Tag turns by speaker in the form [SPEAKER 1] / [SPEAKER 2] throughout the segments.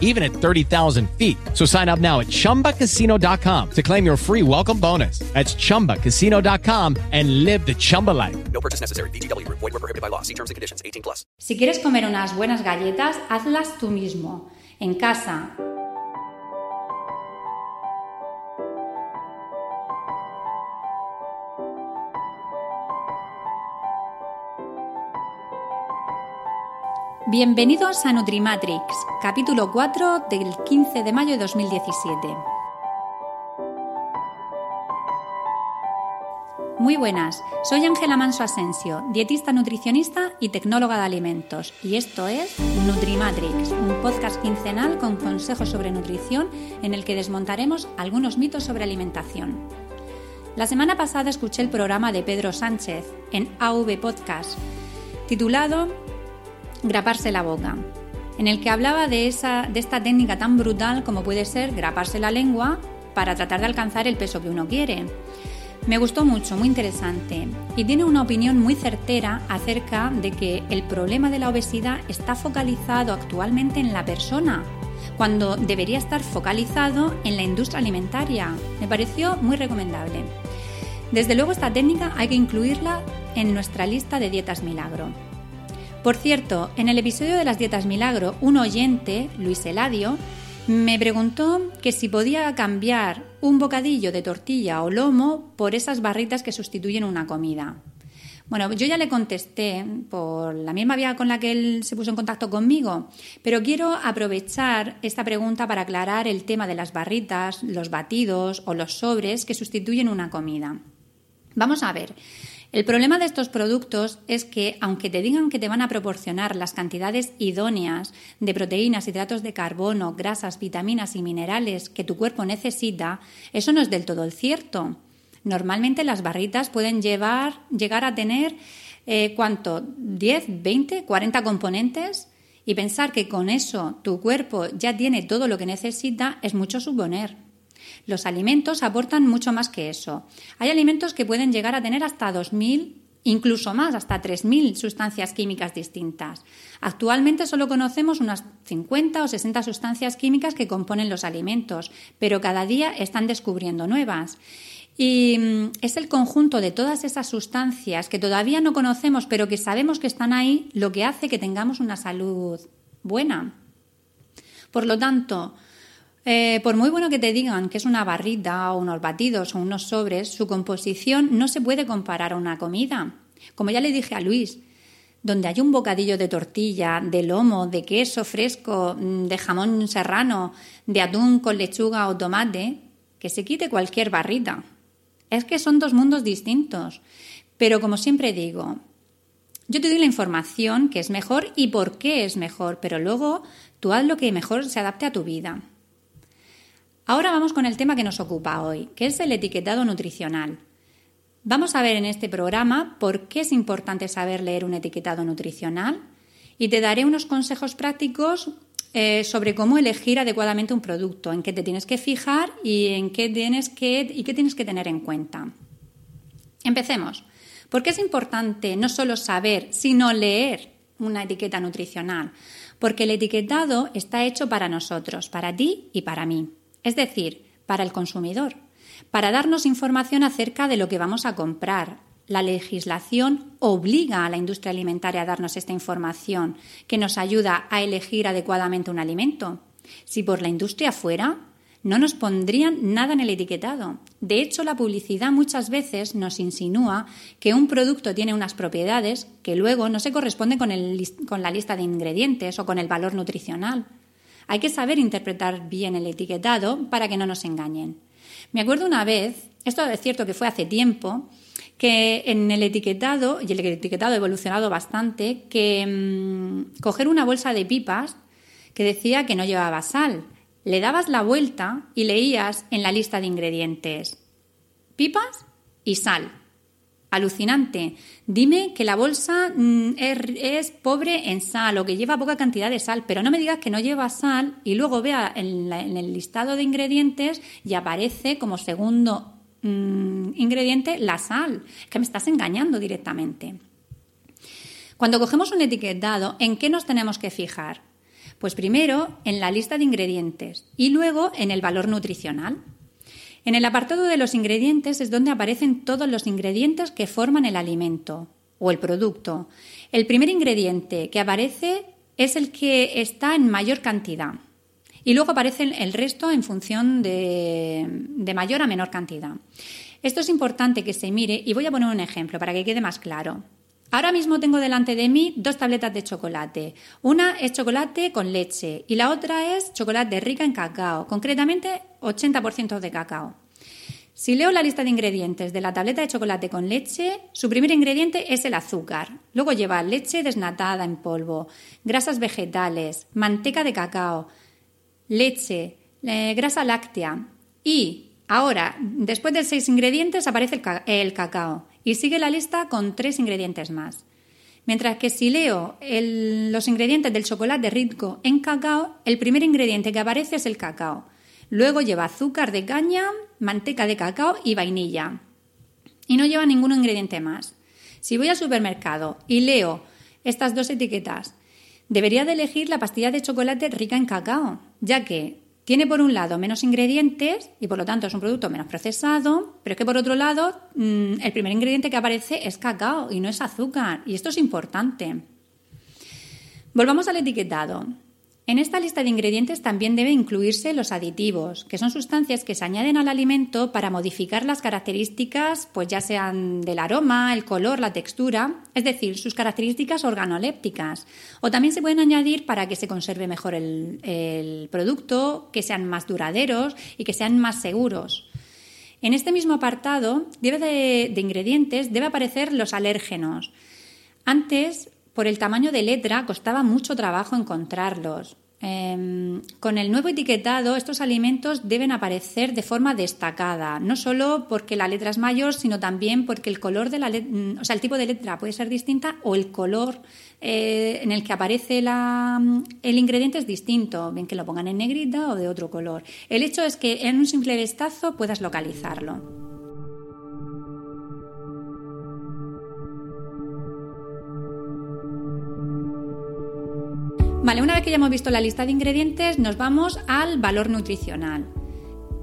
[SPEAKER 1] even at 30,000 feet. So sign up now at chumbacasino.com to claim your free welcome bonus. That's chumbacasino.com and live the Chumba life.
[SPEAKER 2] No purchase necessary. VGW Group. Void were prohibited by law. See terms and conditions. 18 plus.
[SPEAKER 3] Si quieres comer unas buenas galletas, hazlas tú mismo, en casa. Bienvenidos a Nutrimatrix, capítulo 4 del 15 de mayo de 2017. Muy buenas, soy Ángela Manso Asensio, dietista nutricionista y tecnóloga de alimentos, y esto es Nutrimatrix, un podcast quincenal con consejos sobre nutrición en el que desmontaremos algunos mitos sobre alimentación. La semana pasada escuché el programa de Pedro Sánchez en AV Podcast, titulado Graparse la boca, en el que hablaba de, esa, de esta técnica tan brutal como puede ser graparse la lengua para tratar de alcanzar el peso que uno quiere. Me gustó mucho, muy interesante, y tiene una opinión muy certera acerca de que el problema de la obesidad está focalizado actualmente en la persona, cuando debería estar focalizado en la industria alimentaria. Me pareció muy recomendable. Desde luego esta técnica hay que incluirla en nuestra lista de dietas milagro. Por cierto, en el episodio de las dietas milagro, un oyente, Luis Eladio, me preguntó que si podía cambiar un bocadillo de tortilla o lomo por esas barritas que sustituyen una comida. Bueno, yo ya le contesté por la misma vía con la que él se puso en contacto conmigo, pero quiero aprovechar esta pregunta para aclarar el tema de las barritas, los batidos o los sobres que sustituyen una comida. Vamos a ver. El problema de estos productos es que, aunque te digan que te van a proporcionar las cantidades idóneas de proteínas, hidratos de carbono, grasas, vitaminas y minerales que tu cuerpo necesita, eso no es del todo el cierto. Normalmente las barritas pueden llegar a tener, eh, ¿cuánto? ¿10, 20, 40 componentes? Y pensar que con eso tu cuerpo ya tiene todo lo que necesita es mucho suponer. Los alimentos aportan mucho más que eso. Hay alimentos que pueden llegar a tener hasta 2.000 incluso más, hasta 3.000 sustancias químicas distintas. Actualmente solo conocemos unas 50 o 60 sustancias químicas que componen los alimentos, pero cada día están descubriendo nuevas. Y mm, es el conjunto de todas esas sustancias que todavía no conocemos, pero que sabemos que están ahí, lo que hace que tengamos una salud buena. Por lo tanto, eh, por muy bueno que te digan que es una barrita o unos batidos o unos sobres, su composición no se puede comparar a una comida. Como ya le dije a Luis, donde hay un bocadillo de tortilla, de lomo, de queso fresco, mm, de jamón serrano, de atún con lechuga o tomate, que se quite cualquier barrita. Es que son dos mundos distintos. Pero como siempre digo, yo te doy la información que es mejor y por qué es mejor, pero luego tú haz lo que mejor se adapte a tu vida. Ahora vamos con el tema que nos ocupa hoy, que es el etiquetado nutricional. Vamos a ver en este programa por qué es importante saber leer un etiquetado nutricional y te daré unos consejos prácticos eh, sobre cómo elegir adecuadamente un producto, en qué te tienes que fijar y en qué tienes que, y qué tienes que tener en cuenta. Empecemos. ¿Por qué es importante no solo saber, sino leer una etiqueta nutricional? Porque el etiquetado está hecho para nosotros, para ti y para mí es decir, para el consumidor, para darnos información acerca de lo que vamos a comprar. La legislación obliga a la industria alimentaria a darnos esta información que nos ayuda a elegir adecuadamente un alimento. Si por la industria fuera, no nos pondrían nada en el etiquetado. De hecho, la publicidad muchas veces nos insinúa que un producto tiene unas propiedades que luego no se corresponden con, la lista de ingredientes o con el valor nutricional. Hay que saber interpretar bien el etiquetado para que no nos engañen. Me acuerdo una vez, esto es cierto que fue hace tiempo, que en el etiquetado, y el etiquetado ha evolucionado bastante, que mm, coger una bolsa de pipas que decía que no llevaba sal. Le dabas la vuelta y leías en la lista de ingredientes pipas y sal. Alucinante. Dime que la bolsa mm, es, pobre en sal o que lleva poca cantidad de sal, pero no me digas que no lleva sal y luego vea en, el listado de ingredientes y aparece como segundo mm, ingrediente la sal. Que me estás engañando directamente. Cuando cogemos un etiquetado, ¿en qué nos tenemos que fijar? Pues primero en la lista de ingredientes y luego en el valor nutricional. En el apartado de los ingredientes es donde aparecen todos los ingredientes que forman el alimento o el producto. El primer ingrediente que aparece es el que está en mayor cantidad y luego aparece el resto en función de, de mayor a menor cantidad. Esto es importante que se mire y voy a poner un ejemplo para que quede más claro. Ahora mismo tengo delante de mí dos tabletas de chocolate. Una es chocolate con leche y la otra es chocolate rica en cacao, concretamente 80% de cacao. Si leo la lista de ingredientes de la tableta de chocolate con leche, su primer ingrediente es el azúcar. Luego lleva leche desnatada en polvo, grasas vegetales, manteca de cacao, leche, eh, grasa láctea y ahora, después de seis ingredientes, aparece el cacao y sigue la lista con tres ingredientes más. Mientras que si leo los ingredientes del chocolate rico en cacao, el primer ingrediente que aparece es el cacao. Luego lleva azúcar de caña, manteca de cacao y vainilla. Y no lleva ningún ingrediente más. Si voy al supermercado y leo estas dos etiquetas, debería de elegir la pastilla de chocolate rica en cacao, ya que tiene por un lado menos ingredientes y por lo tanto es un producto menos procesado, pero es que por otro lado mm, el primer ingrediente que aparece es cacao y no es azúcar y esto es importante. Volvamos al etiquetado. En esta lista de ingredientes también deben incluirse los aditivos, que son sustancias que se añaden al alimento para modificar las características, pues ya sean del aroma, el color, la textura, es decir, sus características organolépticas. O también se pueden añadir para que se conserve mejor el, producto, que sean más duraderos y que sean más seguros. En este mismo apartado de, de ingredientes debe aparecer los alérgenos. Antes por el tamaño de letra costaba mucho trabajo encontrarlos. Em, con el nuevo etiquetado, estos alimentos deben aparecer de forma destacada, no solo porque la letra es mayor, sino también porque el color de la mm, o sea, el tipo de letra puede ser distinta o el color eh, en el que aparece mm, el ingrediente es distinto, bien que lo pongan en negrita o de otro color. El hecho es que en un simple vistazo puedas localizarlo. Vale, una vez que ya hemos visto la lista de ingredientes, nos vamos al valor nutricional.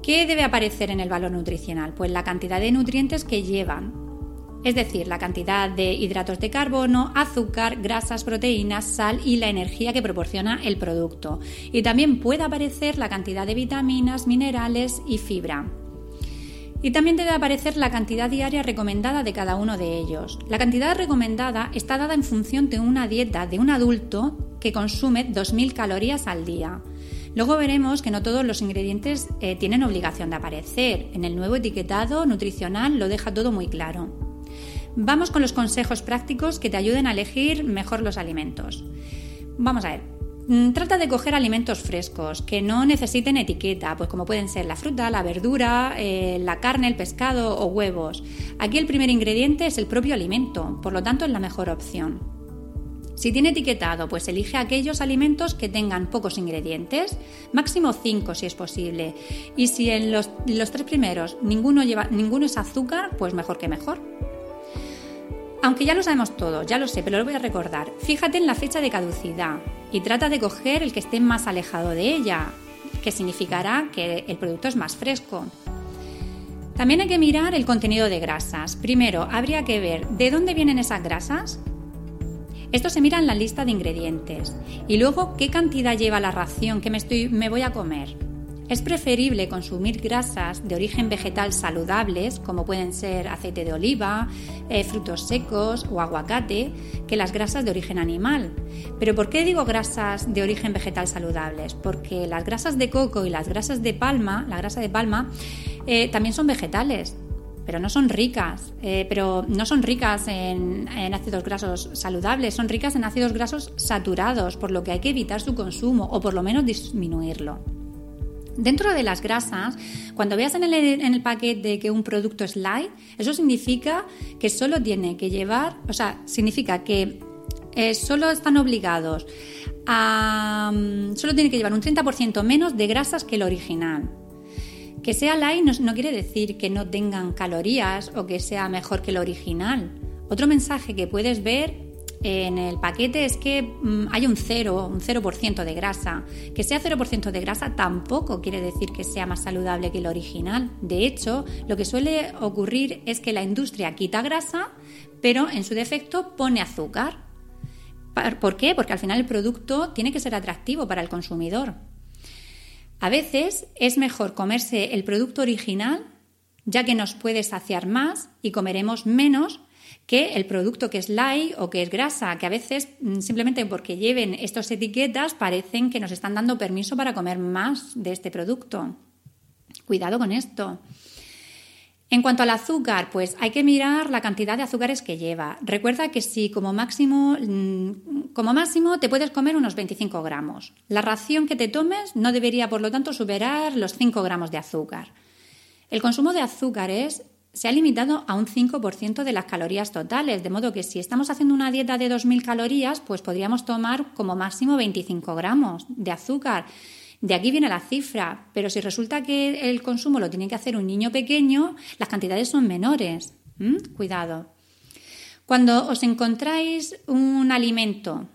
[SPEAKER 3] ¿Qué debe aparecer en el valor nutricional? Pues la cantidad de nutrientes que llevan, es decir, la cantidad de hidratos de carbono, azúcar, grasas, proteínas, sal y la energía que proporciona el producto. Y también puede aparecer la cantidad de vitaminas, minerales y fibra. Y también debe aparecer la cantidad diaria recomendada de cada uno de ellos. La cantidad recomendada está dada en función de una dieta de un adulto que consume 2.000 calorías al día. Luego veremos que no todos los ingredientes eh, tienen obligación de aparecer. En el nuevo etiquetado nutricional lo deja todo muy claro. Vamos con los consejos prácticos que te ayuden a elegir mejor los alimentos. Vamos a ver. Mm, trata de coger alimentos frescos que no necesiten etiqueta, pues como pueden ser la fruta, la verdura, eh, la carne, el pescado o huevos. Aquí el primer ingrediente es el propio alimento, por lo tanto es la mejor opción. Si tiene etiquetado, pues elige aquellos alimentos que tengan pocos ingredientes, máximo 5 si es posible. Y si en los, tres primeros ninguno, lleva, ninguno es azúcar, pues mejor que mejor. Aunque ya lo sabemos todo, ya lo sé, pero lo voy a recordar. Fíjate en la fecha de caducidad y trata de coger el que esté más alejado de ella, que significará que el producto es más fresco. También hay que mirar el contenido de grasas. Primero, habría que ver de dónde vienen esas grasas, esto se mira en la lista de ingredientes. Y luego, ¿qué cantidad lleva la ración que me, estoy, me voy a comer? Es preferible consumir grasas de origen vegetal saludables, como pueden ser aceite de oliva, eh, frutos secos o aguacate, que las grasas de origen animal. Pero ¿por qué digo grasas de origen vegetal saludables? Porque las grasas de coco y las grasas de palma, la grasa de palma, eh, también son vegetales pero no son ricas, eh, pero no son ricas en, ácidos grasos saludables, son ricas en ácidos grasos saturados, por lo que hay que evitar su consumo o por lo menos disminuirlo. Dentro de las grasas, cuando veas en el, en el, paquete que un producto es light, eso significa que solo tiene que llevar, o sea, significa que eh, solo están obligados a. Mm, solo tiene que llevar un 30% menos de grasas que el original. Que sea light no, quiere decir que no tengan calorías o que sea mejor que el original. Otro mensaje que puedes ver en el paquete es que mm, hay un 0, un 0% de grasa. Que sea 0% de grasa tampoco quiere decir que sea más saludable que el original. De hecho, lo que suele ocurrir es que la industria quita grasa, pero en su defecto pone azúcar. ¿Por qué? Porque al final el producto tiene que ser atractivo para el consumidor. A veces es mejor comerse el producto original, ya que nos puede saciar más y comeremos menos que el producto que es light o que es grasa, que a veces mm, simplemente porque lleven estas etiquetas parecen que nos están dando permiso para comer más de este producto. Cuidado con esto. En cuanto al azúcar, pues hay que mirar la cantidad de azúcares que lleva. Recuerda que si como máximo, mm, como máximo te puedes comer unos 25 gramos. La ración que te tomes no debería, por lo tanto, superar los 5 gramos de azúcar. El consumo de azúcares se ha limitado a un 5% de las calorías totales, de modo que si estamos haciendo una dieta de 2.000 calorías, pues podríamos tomar como máximo 25 gramos de azúcar. De aquí viene la cifra, pero si resulta que el consumo lo tiene que hacer un niño pequeño, las cantidades son menores. ¿Mm? Cuidado. Cuando os encontráis un alimento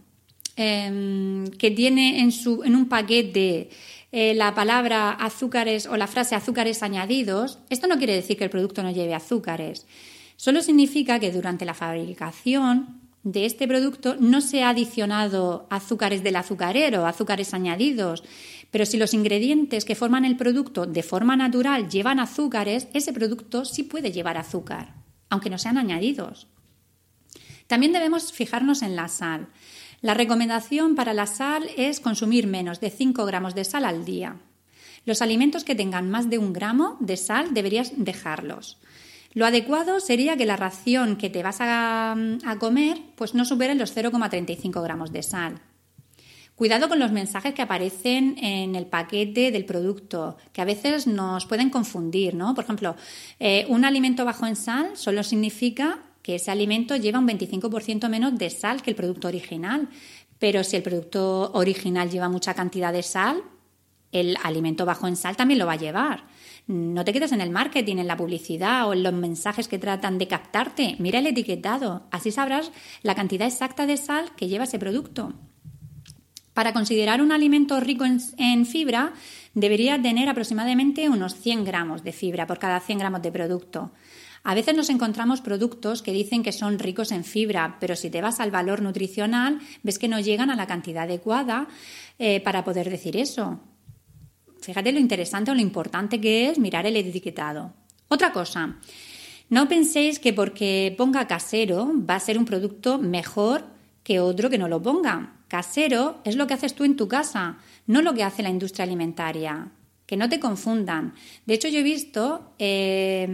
[SPEAKER 3] em, que tiene en, su, en un paquete eh, la palabra azúcares o la frase azúcares añadidos, esto no quiere decir que el producto no lleve azúcares. Solo significa que durante la fabricación de este producto no se ha adicionado azúcares del azucarero, azúcares añadidos, pero si los ingredientes que forman el producto de forma natural llevan azúcares, ese producto sí puede llevar azúcar, aunque no sean añadidos. También debemos fijarnos en la sal. La recomendación para la sal es consumir menos de 5 gramos de sal al día. Los alimentos que tengan más de un gramo de sal deberías dejarlos. Lo adecuado sería que la ración que te vas a, a comer pues no supere los 0,35 gramos de sal. Cuidado con los mensajes que aparecen en el paquete del producto, que a veces nos pueden confundir, ¿no? Por ejemplo, eh, un alimento bajo en sal solo significa que ese alimento lleva un 25% menos de sal que el producto original. Pero si el producto original lleva mucha cantidad de sal, el alimento bajo en sal también lo va a llevar. No te quedes en el marketing, en la publicidad o en los mensajes que tratan de captarte. Mira el etiquetado, así sabrás la cantidad exacta de sal que lleva ese producto. Para considerar un alimento rico en, fibra, debería tener aproximadamente unos 100 gramos de fibra por cada 100 gramos de producto. A veces nos encontramos productos que dicen que son ricos en fibra, pero si te vas al valor nutricional, ves que no llegan a la cantidad adecuada eh, para poder decir eso. Fíjate lo interesante o lo importante que es mirar el etiquetado. Otra cosa, no penséis que porque ponga casero va a ser un producto mejor que otro que no lo ponga. Casero es lo que haces tú en tu casa, no lo que hace la industria alimentaria. Que no te confundan. De hecho, yo he visto eh,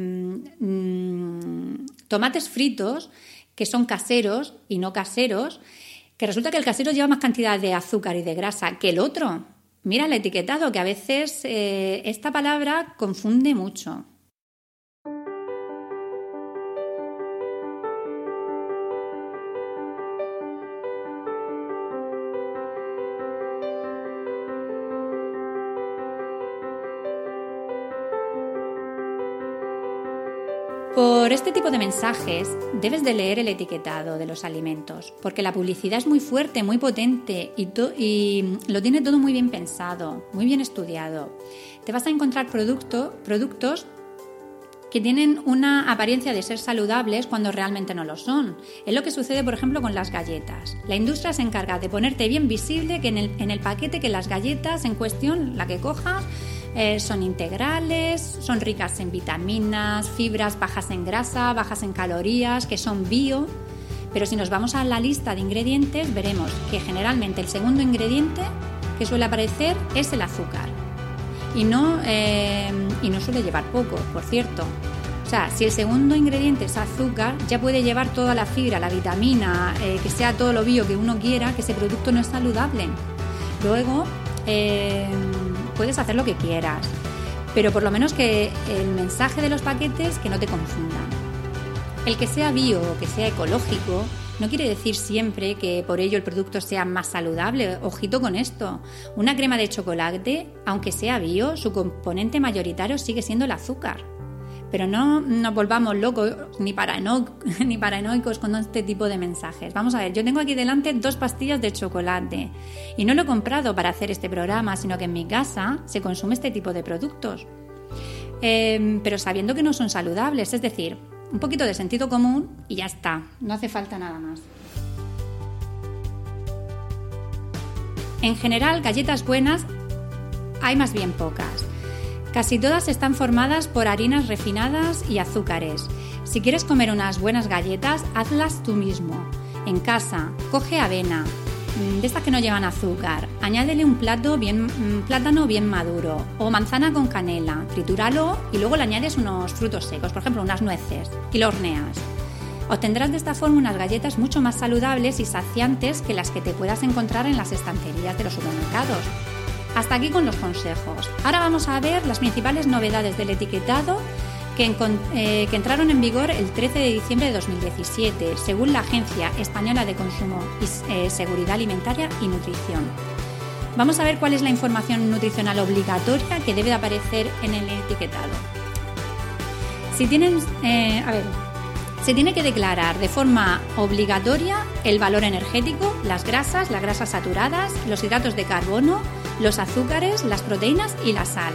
[SPEAKER 3] mm, tomates fritos que son caseros y no caseros, que resulta que el casero lleva más cantidad de azúcar y de grasa que el otro. Mira el etiquetado, que a veces eh, esta palabra confunde mucho. Por este tipo de mensajes debes de leer el etiquetado de los alimentos, porque la publicidad es muy fuerte, muy potente y, lo tiene todo muy bien pensado, muy bien estudiado. Te vas a encontrar productos que tienen una apariencia de ser saludables cuando realmente no lo son. Es lo que sucede, por ejemplo, con las galletas. La industria se encarga de ponerte bien visible que en el, en el paquete que las galletas en cuestión, la que cojas, eh, son integrales, son ricas en vitaminas, fibras bajas en grasa, bajas en calorías, que son bio. Pero si nos vamos a la lista de ingredientes, veremos que generalmente el segundo ingrediente que suele aparecer es el azúcar. Y no, eh, y no suele llevar poco, por cierto. O sea, si el segundo ingrediente es azúcar, ya puede llevar toda la fibra, la vitamina, eh, que sea todo lo bio que uno quiera, que ese producto no es saludable. Luego, puedes hacer lo que quieras, pero por lo menos que el mensaje de los paquetes que no te confundan. El que sea bio o que sea ecológico no quiere decir siempre que por ello el producto sea más saludable. Ojito con esto. Una crema de chocolate, aunque sea bio, su componente mayoritario sigue siendo el azúcar. Pero no nos volvamos locos ni, ni paranoicos con este tipo de mensajes. Vamos a ver, yo tengo aquí delante dos pastillas de chocolate y no lo he comprado para hacer este programa, sino que en mi casa se consume este tipo de productos. Em, pero sabiendo que no son saludables, es decir, un poquito de sentido común y ya está, no hace falta nada más. En general, galletas buenas hay más bien pocas. Casi todas están formadas por harinas refinadas y azúcares. Si quieres comer unas buenas galletas, hazlas tú mismo. En casa, coge avena, Mm, de estas que no llevan azúcar. Añádele un plato bien, mm, plátano bien maduro o manzana con canela. Tritúralo y luego le añades unos frutos secos, por ejemplo unas nueces, y lo horneas. Obtendrás de esta forma unas galletas mucho más saludables y saciantes que las que te puedas encontrar en las estanterías de los supermercados. Hasta aquí con los consejos. Ahora vamos a ver las principales novedades del etiquetado eh, que, entraron en vigor el 13 de diciembre de 2017, según la Agencia Española de Consumo y eh, Seguridad Alimentaria y Nutrición. Vamos a ver cuál es la información nutricional obligatoria que debe aparecer en el etiquetado. Si tienen, eh, a ver, se tiene que declarar de forma obligatoria el valor energético, las grasas, las grasas saturadas, los hidratos de carbono, los azúcares, las proteínas y la sal.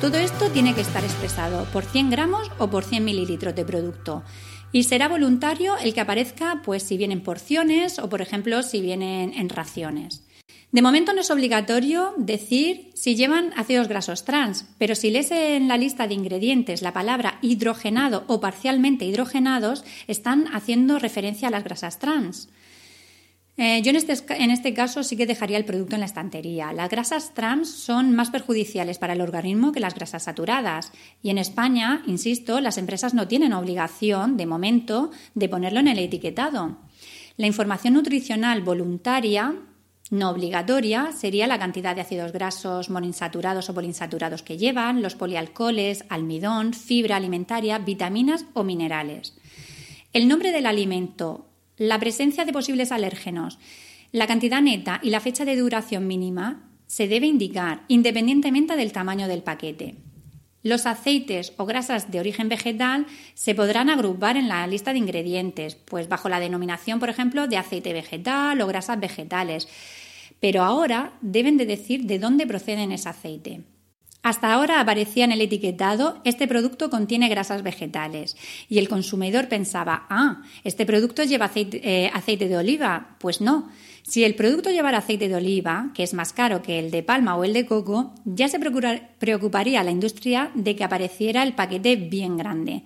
[SPEAKER 3] Todo esto tiene que estar expresado por 100 gramos o por 100 mililitros de producto. Y será voluntario el que aparezca, pues si vienen porciones o, por ejemplo, si vienen en raciones. De momento no es obligatorio decir si llevan ácidos grasos trans, pero si lees en la lista de ingredientes la palabra hidrogenado o parcialmente hidrogenados, están haciendo referencia a las grasas trans. Eh, yo en este, en este caso sí que dejaría el producto en la estantería. Las grasas trans son más perjudiciales para el organismo que las grasas saturadas. Y en España, insisto, las empresas no tienen obligación, de momento, de ponerlo en el etiquetado. La información nutricional voluntaria, no obligatoria, sería la cantidad de ácidos grasos monoinsaturados o poliinsaturados que llevan, los polialcoholes, almidón, fibra alimentaria, vitaminas o minerales. El nombre del alimento la presencia de posibles alérgenos, la cantidad neta y la fecha de duración mínima se debe indicar independientemente del tamaño del paquete. Los aceites o grasas de origen vegetal se podrán agrupar en la lista de ingredientes, pues bajo la denominación, por ejemplo, de aceite vegetal o grasas vegetales. Pero ahora deben de decir de dónde proceden ese aceite. Hasta ahora aparecía en el etiquetado este producto contiene grasas vegetales y el consumidor pensaba, ah, este producto lleva eh, aceite, de oliva. Pues no. Si el producto llevara aceite de oliva, que es más caro que el de palma o el de coco, ya se preocuparía la industria de que apareciera el paquete bien grande.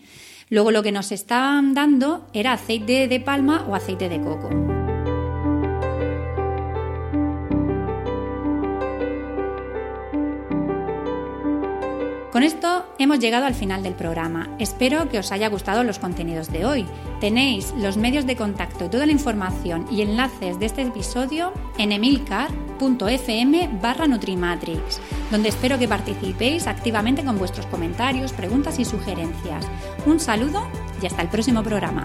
[SPEAKER 3] Luego lo que nos estaban dando era aceite de palma o aceite de coco. Con esto hemos llegado al final del programa. Espero que os haya gustado los contenidos de hoy. Tenéis los medios de contacto, toda la información y enlaces de este episodio en emilcar.fm barra Nutrimatrix, donde espero que participéis activamente con vuestros comentarios, preguntas y sugerencias. Un saludo y hasta el próximo programa.